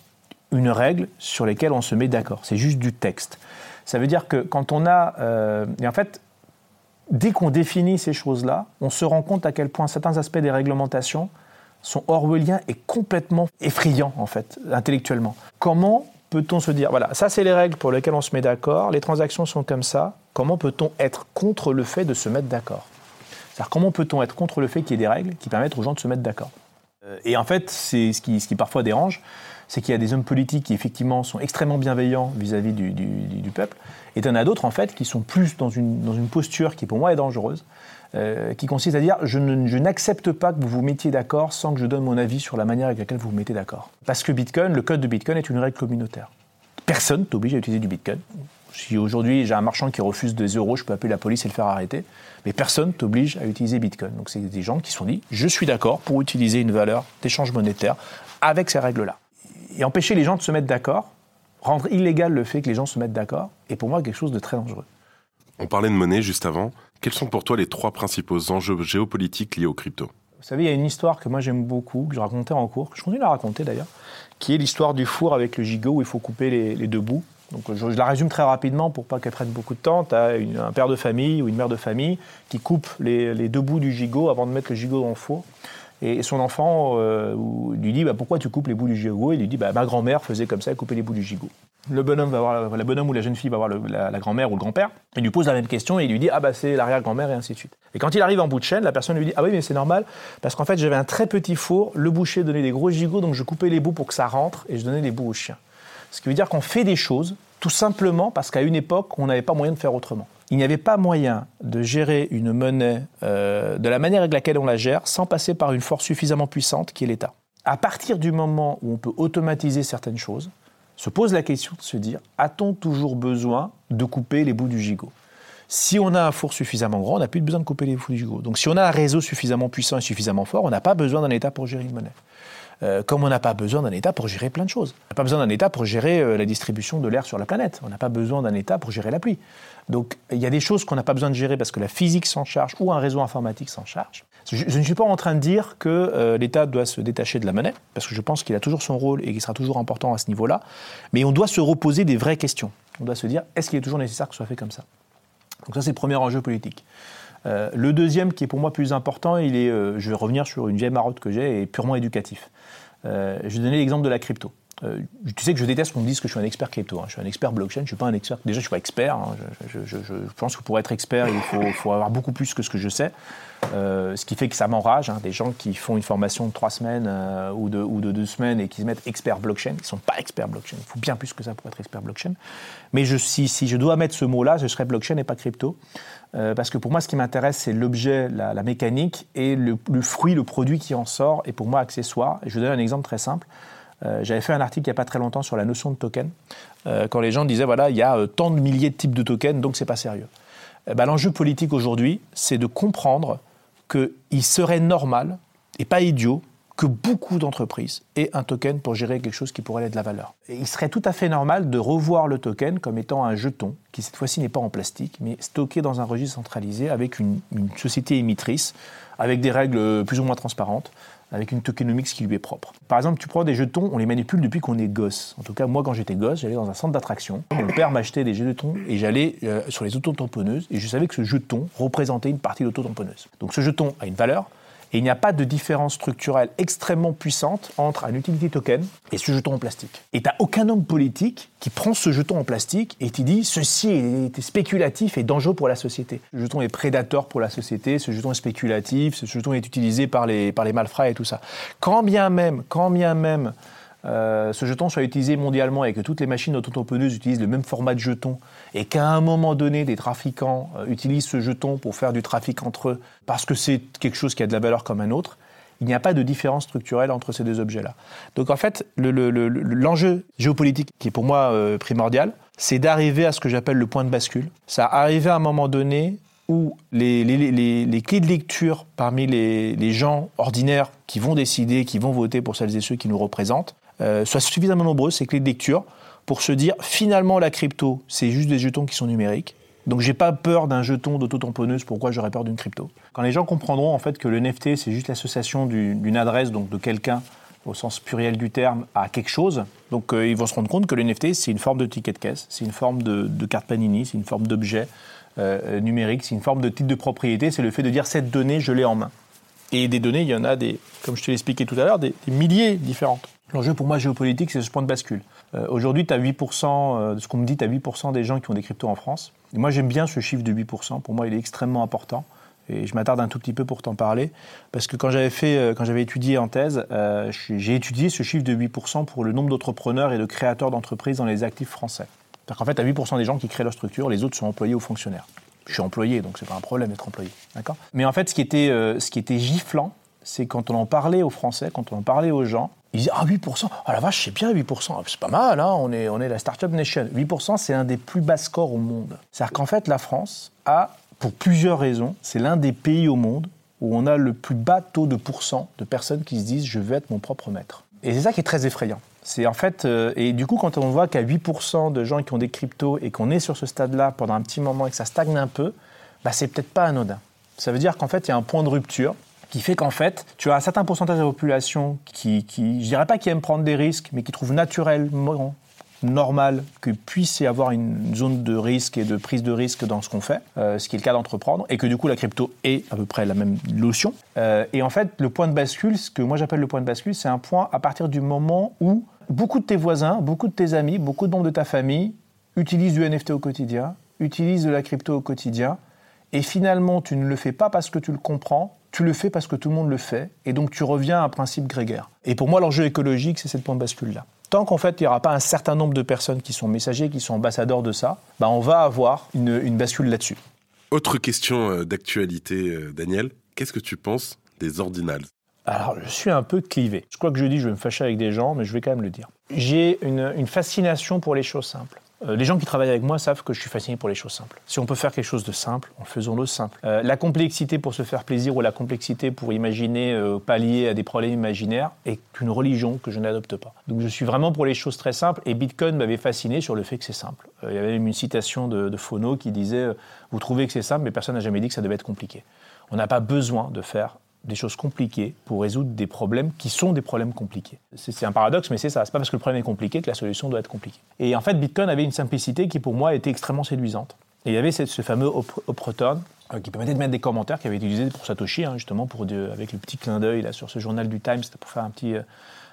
une règle sur laquelle on se met d'accord. C'est juste du texte. Ça veut dire que quand on a... Euh, et en fait, dès qu'on définit ces choses-là, on se rend compte à quel point certains aspects des réglementations sont orwelliens et complètement effrayants, en fait, intellectuellement. Comment peut-on se dire, voilà, ça c'est les règles pour lesquelles on se met d'accord, les transactions sont comme ça, comment peut-on être contre le fait de se mettre d'accord? C'est-à-dire comment peut-on être contre le fait qu'il y ait des règles qui permettent aux gens de se mettre d'accord? Euh, Et en fait, c'est ce qui, ce qui parfois dérange, c'est qu'il y a des hommes politiques qui effectivement sont extrêmement bienveillants vis-à-vis du, peuple, et il y en a d'autres en fait qui sont plus dans une, posture qui pour moi est dangereuse, euh, qui consiste à dire je, n'accepte pas que vous vous mettiez d'accord sans que je donne mon avis sur la manière avec laquelle vous vous mettez d'accord. Parce que Bitcoin, le code de Bitcoin est une règle communautaire. Personne t'oblige à utiliser du Bitcoin. Si aujourd'hui j'ai un marchand qui refuse des euros, je peux appeler la police et le faire arrêter. Mais personne t'oblige à utiliser Bitcoin. Donc c'est des gens qui se sont dit je suis d'accord pour utiliser une valeur d'échange monétaire avec ces règles-là et empêcher les gens de se mettre d'accord, rendre illégal le fait que les gens se mettent d'accord, est pour moi quelque chose de très dangereux. On parlait de monnaie juste avant. Quels sont pour toi les trois principaux enjeux géopolitiques liés aux crypto? Vous savez, il y a une histoire que moi j'aime beaucoup, que je racontais en cours, que je continue à raconter d'ailleurs, qui est l'histoire du four avec le gigot où il faut couper les, deux bouts. Donc je, la résume très rapidement pour pas qu'elle prenne beaucoup de temps. Tu as un père de famille ou une mère de famille qui coupe les, les, deux bouts du gigot avant de mettre le gigot dans le four. Et son enfant euh, lui dit bah, Pourquoi tu coupes les bouts du gigot? Il lui dit bah, Ma grand-mère faisait comme ça, elle coupait les bouts du gigot. Le bonhomme va voir, la bonhomme ou la jeune fille va voir la, grand-mère ou le grand-père, il lui pose la même question et il lui dit Ah bah c'est l'arrière-grand-mère et ainsi de suite. Et quand il arrive en bout de chaîne, la personne lui dit Ah oui, mais c'est normal, parce qu'en fait j'avais un très petit four, le boucher donnait des gros gigots, donc je coupais les bouts pour que ça rentre et je donnais les bouts au chien. Ce qui veut dire qu'on fait des choses tout simplement parce qu'à une époque, on n'avait pas moyen de faire autrement il n'y avait pas moyen de gérer une monnaie euh, de la manière avec laquelle on la gère sans passer par une force suffisamment puissante qui est l'État. À partir du moment où on peut automatiser certaines choses, se pose la question de se dire a-t-on toujours besoin de couper les bouts du gigot? Si on a un four suffisamment grand, on n'a plus besoin de couper les bouts du gigot. Donc si on a un réseau suffisamment puissant et suffisamment fort, on n'a pas besoin d'un État pour gérer une monnaie. Euh, comme on n'a pas besoin d'un État pour gérer plein de choses. On n'a pas besoin d'un État pour gérer euh, la distribution de l'air sur la planète. On n'a pas besoin d'un État pour gérer la pluie. Donc il y a des choses qu'on n'a pas besoin de gérer parce que la physique s'en charge ou un réseau informatique s'en charge. Je, ne suis pas en train de dire que euh, l'État doit se détacher de la monnaie, parce que je pense qu'il a toujours son rôle et qu'il sera toujours important à ce niveau-là, mais on doit se reposer des vraies questions. On doit se dire, est-ce qu'il est toujours nécessaire que ce soit fait comme ça? Donc ça, c'est le premier enjeu politique. Le deuxième, qui est pour moi plus important, il est, je vais revenir sur une vieille marotte que j'ai, est purement éducatif. Euh, je vais donner l'exemple de la crypto. Euh, tu sais que je déteste qu'on me dise que je suis un expert crypto. Hein. Je suis un expert blockchain, je suis pas un expert. Déjà, je suis pas expert. Hein. Je, pense que pour être expert, il faut, avoir beaucoup plus que ce que je sais. Euh, ce qui fait que ça m'enrage. Hein. Des gens qui font une formation de trois semaines ou, de, ou, de, deux semaines et qui se mettent expert blockchain, ils sont pas experts blockchain. Il faut bien plus que ça pour être expert blockchain. Mais si, je dois mettre ce mot-là, je serais blockchain et pas crypto. Euh, parce que pour moi, ce qui m'intéresse, c'est l'objet, la, mécanique, et le, fruit, le produit qui en sort, est pour moi accessoire. Et je vous donne un exemple très simple. Euh, j'avais fait un article il n'y a pas très longtemps sur la notion de token, euh, quand les gens disaient, voilà, il y a tant de milliers de types de tokens, donc c'est pas sérieux. Eh ben, l'enjeu politique aujourd'hui, c'est de comprendre qu'il serait normal et pas idiot que beaucoup d'entreprises aient un token pour gérer quelque chose qui pourrait être de la valeur. Il serait tout à fait normal de revoir le token comme étant un jeton, qui cette fois-ci n'est pas en plastique, mais stocké dans un registre centralisé avec une, société émettrice, avec des règles plus ou moins transparentes, avec une tokenomics qui lui est propre. Par exemple, tu prends des jetons, on les manipule depuis qu'on est gosse. En tout cas, moi, quand j'étais gosse, j'allais dans un centre d'attraction. Mon père m'achetait des jetons et j'allais euh, sur les autotamponneuses et je savais que ce jeton représentait une partie de l'autotamponneuse. Donc ce jeton a une valeur, et il n'y a pas de différence structurelle extrêmement puissante entre un utility token et ce jeton en plastique. Et tu n'as aucun homme politique qui prend ce jeton en plastique et qui dit ceci est spéculatif et dangereux pour la société. Ce jeton est prédateur pour la société, ce jeton est spéculatif, ce jeton est utilisé par les, par les malfrats et tout ça. Quand bien même, quand bien même euh, ce jeton soit utilisé mondialement et que toutes les machines autotamponneuses utilisent le même format de jeton et qu'à un moment donné, des trafiquants euh, utilisent ce jeton pour faire du trafic entre eux parce que c'est quelque chose qui a de la valeur comme un autre, il n'y a pas de différence structurelle entre ces deux objets-là. Donc en fait, l'enjeu géopolitique qui est pour moi euh, primordial, c'est d'arriver à ce que j'appelle le point de bascule. Ça arriver à un moment donné où les, clés de lecture parmi les, gens ordinaires qui vont décider, qui vont voter pour celles et ceux qui nous représentent, euh, soient suffisamment nombreuses, ces clés de lecture, pour se dire finalement la crypto, c'est juste des jetons qui sont numériques. Donc j'ai pas peur d'un jeton d'autotamponneuse, pourquoi j'aurais peur d'une crypto? Quand les gens comprendront en fait que le NFT c'est juste l'association d'une adresse, donc de quelqu'un au sens pluriel du terme, à quelque chose, donc euh, ils vont se rendre compte que le NFT c'est une forme de ticket de caisse, c'est une forme de, carte Panini, c'est une forme d'objet euh, numérique, c'est une forme de titre de propriété, c'est le fait de dire cette donnée je l'ai en main. Et des données, il y en a des, comme je te l'ai expliqué tout à l'heure, des milliers différentes. L'enjeu pour moi géopolitique, c'est ce point de bascule. Euh, aujourd'hui, tu as 8%, euh, de ce qu'on me dit, tu as 8% des gens qui ont des cryptos en France. Moi, j'aime bien ce chiffre de 8%. Pour moi, il est extrêmement important. Et je m'attarde un tout petit peu pour t'en parler. Parce que quand j'avais, fait, euh, étudié en thèse, j'ai étudié ce chiffre de 8% pour le nombre d'entrepreneurs et de créateurs d'entreprises dans les actifs français. C'est-à-dire qu'en fait, tu as 8% des gens qui créent leur structure, les autres sont employés ou fonctionnaires. Je suis employé, donc c'est pas un problème d'être employé. Mais en fait, ce qui était, ce qui était giflant, c'est quand on en parlait aux Français, quand on en parlait aux gens, ils disent Ah, 8%, ah la vache, c'est bien 8%, ah, c'est pas mal, hein, on, est, on est la Startup Nation. 8%, c'est un des plus bas scores au monde. C'est-à-dire qu'en fait, la France a, pour plusieurs raisons, c'est l'un des pays au monde où on a le plus bas taux de pourcent de personnes qui se disent Je veux être mon propre maître. Et c'est ça qui est très effrayant. C'est en fait, euh, et du coup, quand on voit qu'à 8% de gens qui ont des cryptos et qu'on est sur ce stade-là pendant un petit moment et que ça stagne un peu, bah, c'est peut-être pas anodin. Ça veut dire qu'en fait, il y a un point de rupture qui fait qu'en fait, tu as un certain pourcentage de la population qui, qui je dirais pas qui aime prendre des risques, mais qui trouve naturellement normal que puisse y avoir une zone de risque et de prise de risque dans ce qu'on fait, euh, ce qui est le cas d'entreprendre, et que du coup la crypto est à peu près la même notion. Euh, et en fait, le point de bascule, ce que moi j'appelle le point de bascule, c'est un point à partir du moment où beaucoup de tes voisins, beaucoup de tes amis, beaucoup de membres de ta famille utilisent du NFT au quotidien, utilisent de la crypto au quotidien, et finalement tu ne le fais pas parce que tu le comprends, tu le fais parce que tout le monde le fait, et donc tu reviens à un principe grégaire. Et pour moi, l'enjeu écologique, c'est cette point de bascule-là. Tant qu'en fait, il n'y aura pas un certain nombre de personnes qui sont messagers, qui sont ambassadeurs de ça, bah, on va avoir une, bascule là-dessus. Autre question euh, d'actualité, euh, Daniel. Qu'est-ce que tu penses des ordinals? Alors, je suis un peu clivé. Je crois que je dis, je vais me fâcher avec des gens, mais je vais quand même le dire. J'ai une fascination pour les choses simples. Euh, les gens qui travaillent avec moi savent que je suis fasciné pour les choses simples. Si on peut faire quelque chose de simple, faisons-le simple. Euh, la complexité pour se faire plaisir ou la complexité pour imaginer euh, pallier à des problèmes imaginaires est une religion que je n'adopte pas. Donc je suis vraiment pour les choses très simples et Bitcoin m'avait fasciné sur le fait que c'est simple. il y avait même une citation de, de Fono qui disait Vous trouvez que c'est simple, mais personne n'a jamais dit que ça devait être compliqué. On n'a pas besoin de faire des choses compliquées pour résoudre des problèmes qui sont des problèmes compliqués. C'est un paradoxe, mais c'est ça. C'est pas parce que le problème est compliqué que la solution doit être compliquée. Et en fait, Bitcoin avait une simplicité qui, pour moi, était extrêmement séduisante. Et il y avait ce, fameux Oproton euh, qui permettait de mettre des commentaires qui avait été utilisé pour Satoshi, hein, justement, pour, avec le petit clin d'œil sur ce journal du Times, pour faire un petit, euh,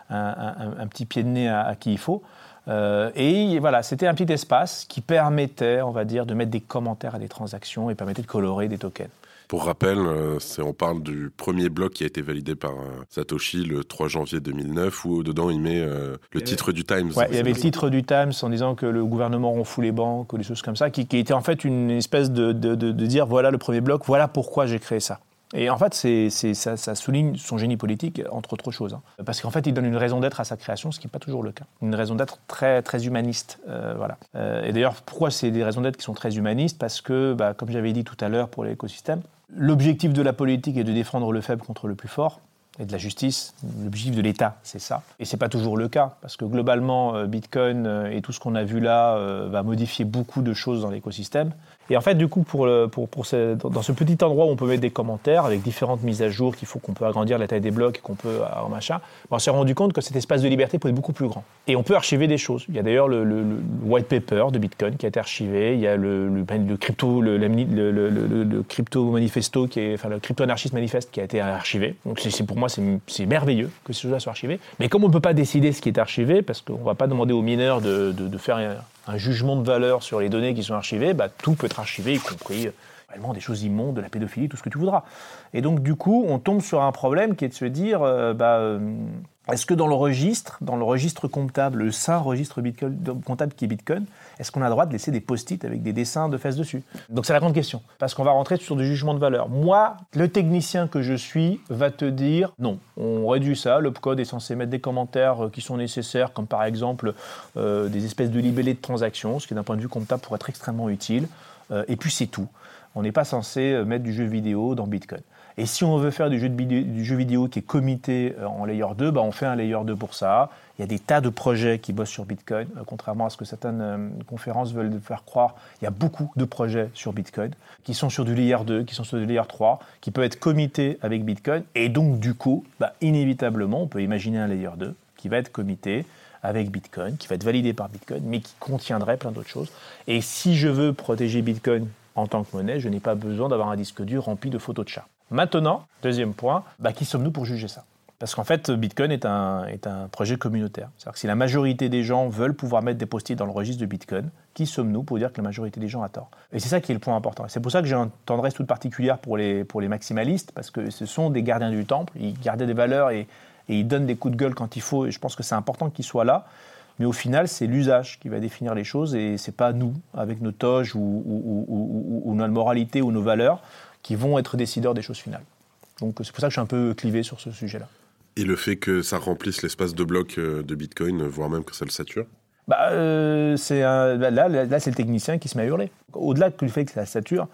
un, petit pied de nez à, qui il faut. Euh, et voilà, c'était un petit espace qui permettait, on va dire, de mettre des commentaires à des transactions et permettait de colorer des tokens. Pour rappel, euh, on parle du premier bloc qui a été validé par euh, Satoshi le 3 janvier 2009, où dedans il met euh, le titre du Times. il y avait le titre du Times en disant que le gouvernement ronfle les banques ou des choses comme ça, qui, était en fait une espèce de, dire voilà le premier bloc, voilà pourquoi j'ai créé ça. Et en fait, c'est, ça, ça, souligne son génie politique, entre autres choses. Hein. Parce qu'en fait, il donne une raison d'être à sa création, ce qui n'est pas toujours le cas. Une raison d'être très, très humaniste. voilà. et d'ailleurs, pourquoi c'est des raisons d'être qui sont très humanistes? Parce que, bah, comme j'avais dit tout à l'heure pour l'écosystème, L'objectif de la politique est de défendre le faible contre le plus fort. et de la justice. L'objectif de l'État, c'est ça. Et c'est pas toujours le cas, parce que globalement, euh, Bitcoin euh, et tout ce qu'on a vu là euh, va modifier beaucoup de choses dans l'écosystème. Et en fait, du coup, pour, dans ce petit endroit où on peut mettre des commentaires avec différentes mises à jour, qu'il faut qu'on peut agrandir la taille des blocs, qu'on peut en machin, on s'est rendu compte que cet espace de liberté peut être beaucoup plus grand. Et on peut archiver des choses. Il y a d'ailleurs le, white paper de Bitcoin qui a été archivé. Il y a le, le, crypto, le, crypto manifesto qui est, enfin le crypto anarchiste manifeste qui a été archivé. Donc c'est pour moi c'est merveilleux que ces choses-là soient archivées. Mais comme on ne peut pas décider ce qui est archivé, parce qu'on ne va pas demander aux mineurs de, de, de faire un jugement de valeur sur les données qui sont archivées, bah, tout peut être archivé, y compris euh, vraiment des choses immondes, de la pédophilie, tout ce que tu voudras. Et donc, du coup, on tombe sur un problème qui est de se dire, euh, bah, euh, est-ce que dans le registre, dans le registre comptable, le saint registre comptable qui est Bitcoin, est-ce qu'on a le droit de laisser des post-it avec des dessins de fesses dessus? Donc c'est la grande question, parce qu'on va rentrer sur du jugement de valeur. Moi, le technicien que je suis va te dire non, on réduit ça, le code est censé mettre des commentaires euh, qui sont nécessaires, comme par exemple euh, des espèces de libellés de transactions, ce qui d'un point de vue comptable pourrait être extrêmement utile, euh, et puis c'est tout. On n'est pas censé mettre du jeu vidéo dans Bitcoin. Et si on veut faire du jeu, vidéo qui est commité euh, en layer 2, bah on fait un layer 2 pour ça. Il y a des tas de projets qui bossent sur Bitcoin, euh, contrairement à ce que certaines euh, conférences veulent faire croire. Il y a beaucoup de projets sur Bitcoin qui sont sur du layer 2, qui sont sur du layer 3, qui peuvent être commités avec Bitcoin. Et donc, du coup, bah, inévitablement, on peut imaginer un layer 2 qui va être commité avec Bitcoin, qui va être validé par Bitcoin, mais qui contiendrait plein d'autres choses. Et si je veux protéger Bitcoin en tant que monnaie, je n'ai pas besoin d'avoir un disque dur rempli de photos de chats. Maintenant, deuxième point, bah, qui sommes-nous pour juger ça? Parce qu'en fait, Bitcoin est un, est un projet communautaire. C'est-à-dire que si la majorité des gens veulent pouvoir mettre des post-it dans le registre de Bitcoin, qui sommes-nous pour dire que la majorité des gens a tort? Et c'est ça qui est le point important. C'est pour ça que j'ai une tendresse toute particulière pour les, pour les maximalistes, parce que ce sont des gardiens du temple, ils gardent des valeurs et, et ils donnent des coups de gueule quand il faut, et je pense que c'est important qu'ils soient là. Mais au final, c'est l'usage qui va définir les choses et c'est pas nous, avec nos toges ou, notre moralité ou nos valeurs, qui vont être décideurs des choses finales. Donc c'est pour ça que je suis un peu clivé sur ce sujet-là. Et le fait que ça remplisse l'espace de bloc euh, de Bitcoin, voire même que ça le sature? Bah, euh, c'est bah, là, là, c'est le technicien qui se met à hurler. Au-delà du fait que ça sature,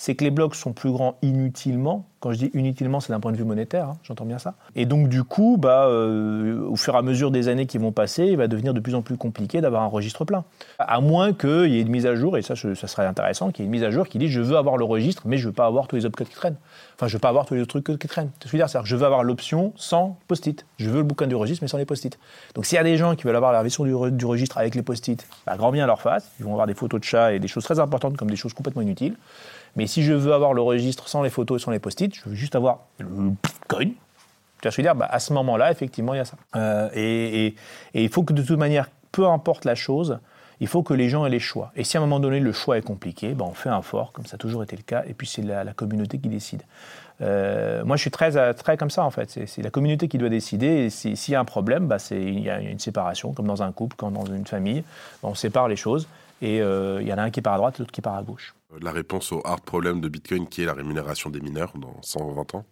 c'est que les blocs sont plus grands inutilement. Quand je dis inutilement, c'est d'un point de vue monétaire, hein, j'entends bien ça. Et donc du coup, bah, euh, au fur et à mesure des années qui vont passer, il va devenir de plus en plus compliqué d'avoir un registre plein. À moins qu'il y ait une mise à jour, et ça, ça serait intéressant, qu'il y ait une mise à jour qui dit je veux avoir le registre, mais je veux pas avoir tous les opcodes qui traînent. Enfin, je veux pas avoir tous les autres trucs qui traînent. Je veux dire, c'est que je veux avoir l'option sans post-it. Je veux le bouquin du registre, mais sans les post-it. Donc s'il y a des gens qui veulent avoir la version du, du registre avec les post-it, bah, grand bien à leur face. Ils vont avoir des photos de chats et des choses très importantes comme des choses complètement inutiles. Mais si je veux avoir le registre sans les photos et sans les post-it, je veux juste avoir le Bitcoin. Je veux dire? Bah, À ce moment-là, effectivement, il y a ça. Euh, et, il faut que de toute manière, peu importe la chose, il faut que les gens aient les choix. Et si à un moment donné le choix est compliqué, bah, on fait un fort, comme ça a toujours été le cas, et puis c'est la, communauté qui décide. Euh, moi, je suis très, très comme ça, en fait. C'est la communauté qui doit décider. Et s'il y a un problème, bah, il y a une séparation, comme dans un couple, comme dans une famille. on sépare les choses. Et euh, il y en a un qui part à droite, l'autre qui part à gauche. La réponse au hard problème de Bitcoin qui est la rémunération des mineurs dans 120 ans?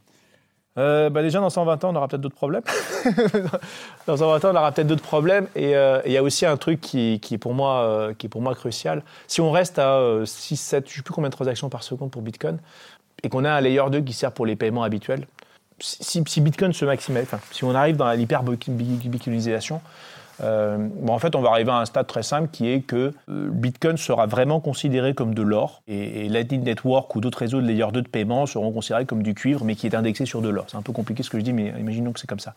Euh, bah déjà, dans 120 ans, on aura peut-être d'autres problèmes. dans 120 ans, on aura peut-être d'autres problèmes. Euh, et il y a aussi un truc qui, qui, est pour moi, qui est pour moi crucial. Si on reste à 6, 7, je ne sais plus combien de transactions par seconde pour Bitcoin, et qu'on a un layer 2 qui sert pour les paiements habituels, si, si Bitcoin se maximise, enfin, si on arrive dans l'hyper-bitcoinisation, euh, bon, en fait, on va arriver à un stade très simple qui est que euh, Bitcoin sera vraiment considéré comme de l'or et, et Lightning Network ou d'autres réseaux de layer 2 de paiement seront considérés comme du cuivre mais qui est indexé sur de l'or. C'est un peu compliqué ce que je dis, mais imaginons que c'est comme ça.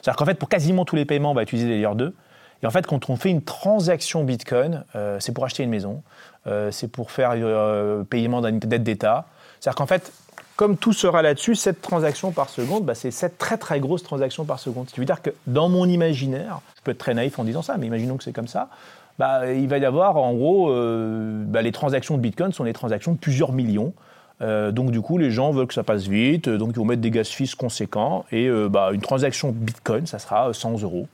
C'est-à-dire qu'en fait, pour quasiment tous les paiements, on va utiliser des layer 2. Et en fait, quand on fait une transaction Bitcoin, euh, c'est pour acheter une maison, c'est pour faire paiement d'une dette d'État. C'est-à-dire qu'en fait, comme tout sera là-dessus, 7 transactions par seconde, bah, c'est 7 très très grosses transactions par seconde. Ce qui veut dire que dans mon imaginaire, je peux être très naïf en disant ça, mais imaginons que c'est comme ça, bah, il va y avoir en gros, euh, bah, les transactions de Bitcoin sont des transactions de plusieurs millions. Euh, donc du coup, les gens veulent que ça passe vite, donc ils vont mettre des gaz fils conséquents, et euh, une transaction Bitcoin, ça sera 100 euros.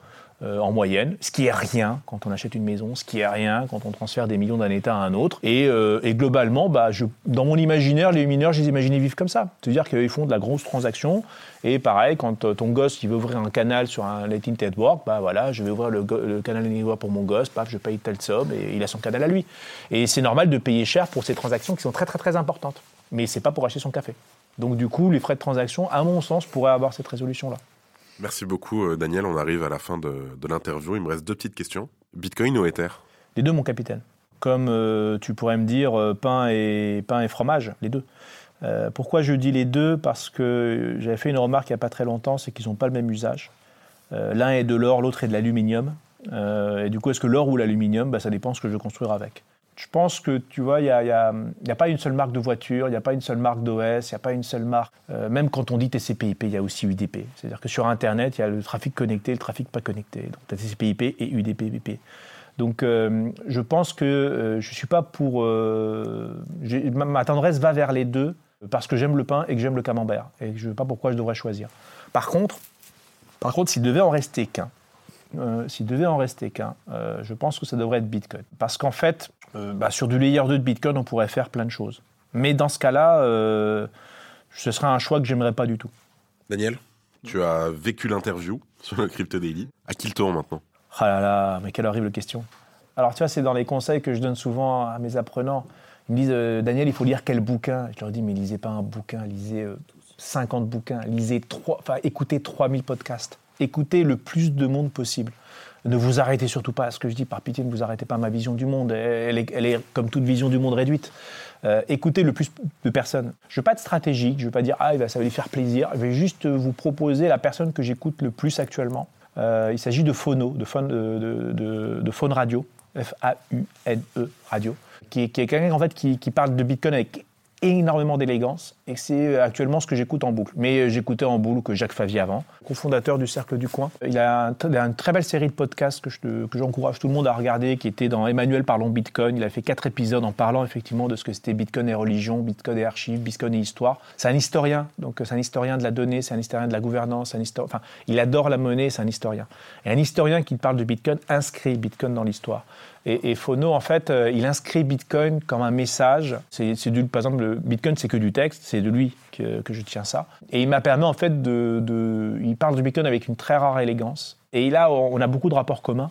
Euh, en moyenne, ce qui est rien quand on achète une maison, ce qui est rien quand on transfère des millions d'un État à un autre. Et, euh, globalement, bah, dans mon imaginaire, les mineurs, je les imaginais vivre comme ça. C'est-à-dire qu'ils font de la grosse transaction. Et pareil, quand euh, ton gosse il veut ouvrir un canal sur un Lightning Network, bah voilà, je vais ouvrir le, canal Network pour mon gosse, je paye telle somme et il a son canal à lui. Et c'est normal de payer cher pour ces transactions qui sont très très très importantes. mais c'est pas pour acheter son café. Donc du coup, les frais de transaction, à mon sens, pourraient avoir cette résolution-là. Merci beaucoup, euh, Daniel. On arrive à la fin de, l'interview. Il me reste deux petites questions. Bitcoin ou Ether? Les deux, mon capitaine. Comme euh, tu pourrais me dire euh, pain, et, pain et fromage, les deux. Pourquoi je dis les deux? Parce que j'avais fait une remarque il n'y a pas très longtemps, c'est qu'ils n'ont pas le même usage. L'un est de l'or, l'autre est de l'aluminium. Et du coup, est-ce que l'or ou l'aluminium? Bah, Ça dépend ce que je construire avec. Je pense que, tu vois, il n'y a, pas une seule marque de voiture, il n'y a pas une seule marque d'OS, il n'y a pas une seule marque. Euh, même quand on dit TCP/IP, il y a aussi UDP. C'est-à-dire que sur Internet, il y a le trafic connecté le trafic pas connecté. Donc, TCP/IP et UDP/IP. Donc, euh, je pense que euh, je ne suis pas pour. ma, tendresse va vers les deux parce que j'aime le pain et que j'aime le camembert. Et je ne sais pas pourquoi je devrais choisir. Par contre, par contre s'il devait en rester qu'un, s'il devait en rester qu'un, je pense que ça devrait être Bitcoin. Parce qu'en fait, euh, bah, sur du layer 2 de Bitcoin, on pourrait faire plein de choses. Mais dans ce cas-là, euh, ce serait un choix que j'aimerais pas du tout. Daniel, tu as vécu l'interview sur le Crypto Daily. À qui le tour maintenant? Ah là là, mais quelle horrible question. Alors tu vois, c'est dans les conseils que je donne souvent à mes apprenants. Ils me disent, euh, Daniel, il faut lire quel bouquin? Je leur dis, mais lisez pas un bouquin, lisez euh, 50 bouquins, lisez trois, enfin écoutez 3000 podcasts. Écoutez le plus de monde possible. Ne vous arrêtez surtout pas à ce que je dis, par pitié, ne vous arrêtez pas à ma vision du monde. Elle est, comme toute vision du monde réduite. Euh, écoutez le plus de personnes. Je ne veux pas être stratégique, je ne veux pas dire, ah, ça va lui faire plaisir. Je vais juste vous proposer la personne que j'écoute le plus actuellement. Euh, il s'agit de Phono, de Phone, de, de, de- de Radio, F-A-U-N-E Radio, qui est quelqu'un en fait, qui, qui parle de Bitcoin avec énormément d'élégance et c'est euh, actuellement ce que j'écoute en boucle. Mais euh, j'écoutais en boucle que Jacques Favier avant, cofondateur du Cercle du Coin. Il a, une très belle série de podcasts que je j'encourage tout le monde à regarder, qui était dans Emmanuel Parlons Bitcoin. Il a fait quatre épisodes en parlant effectivement de ce que c'était Bitcoin et religion, Bitcoin et archives, Bitcoin et histoire. C'est un historien, donc euh, c'est un historien de la donnée, c'est un historien de la gouvernance, un enfin, il adore la monnaie, c'est un historien. Et un historien qui parle de Bitcoin inscrit Bitcoin dans l'histoire. Et, et Phono, en fait, euh, il inscrit Bitcoin comme un message. C'est, c'est du, par exemple, le Bitcoin, c'est que du texte, c'est de lui que, que je tiens ça. Et il m'a permis, en fait, de, de- Il parle du Bitcoin avec une très rare élégance. Et là, on a beaucoup de rapports communs.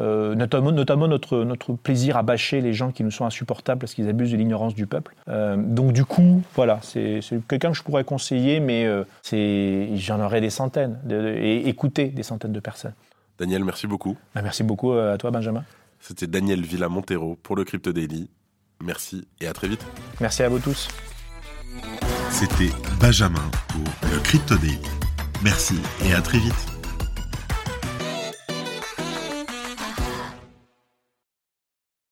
Euh, notamment notamment notre, notre plaisir à bâcher les gens qui nous sont insupportables parce qu'ils abusent de l'ignorance du peuple. Euh, donc du coup, voilà, c'est c'est quelqu'un que je pourrais conseiller, mais euh, c'est j'en aurais des centaines, de- de- et écouter des centaines de personnes. Daniel, merci beaucoup. Bah, merci beaucoup à toi, Benjamin. C'était Daniel Villa Montero pour le Crypto Daily. Merci et à très vite. Merci à vous tous. C'était Benjamin pour le Crypto Daily. Merci et à très vite.